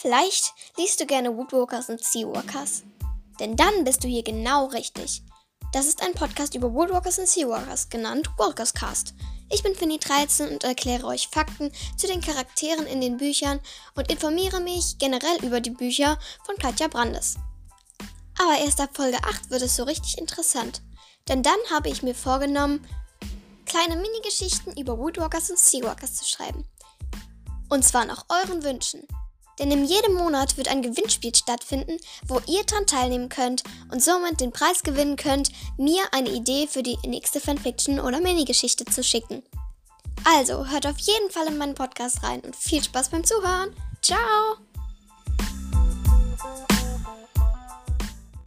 Vielleicht liest du gerne Woodwalkers und Seawalkers. Denn dann bist du hier genau richtig. Das ist ein Podcast über Woodwalkers und Seawalkers, genannt Walkers Cast. Ich bin Finny 13 und erkläre euch Fakten zu den Charakteren in den Büchern und informiere mich generell über die Bücher von Katja Brandes. Aber erst ab Folge 8 wird es so richtig interessant. Denn dann habe ich mir vorgenommen, kleine Mini-Geschichten über Woodwalkers und Seawalkers zu schreiben. Und zwar nach euren Wünschen. Denn in jedem Monat wird ein Gewinnspiel stattfinden, wo ihr dran teilnehmen könnt und somit den Preis gewinnen könnt, mir eine Idee für die nächste Fanfiction oder Minigeschichte zu schicken. Also hört auf jeden Fall in meinen Podcast rein und viel Spaß beim Zuhören. Ciao!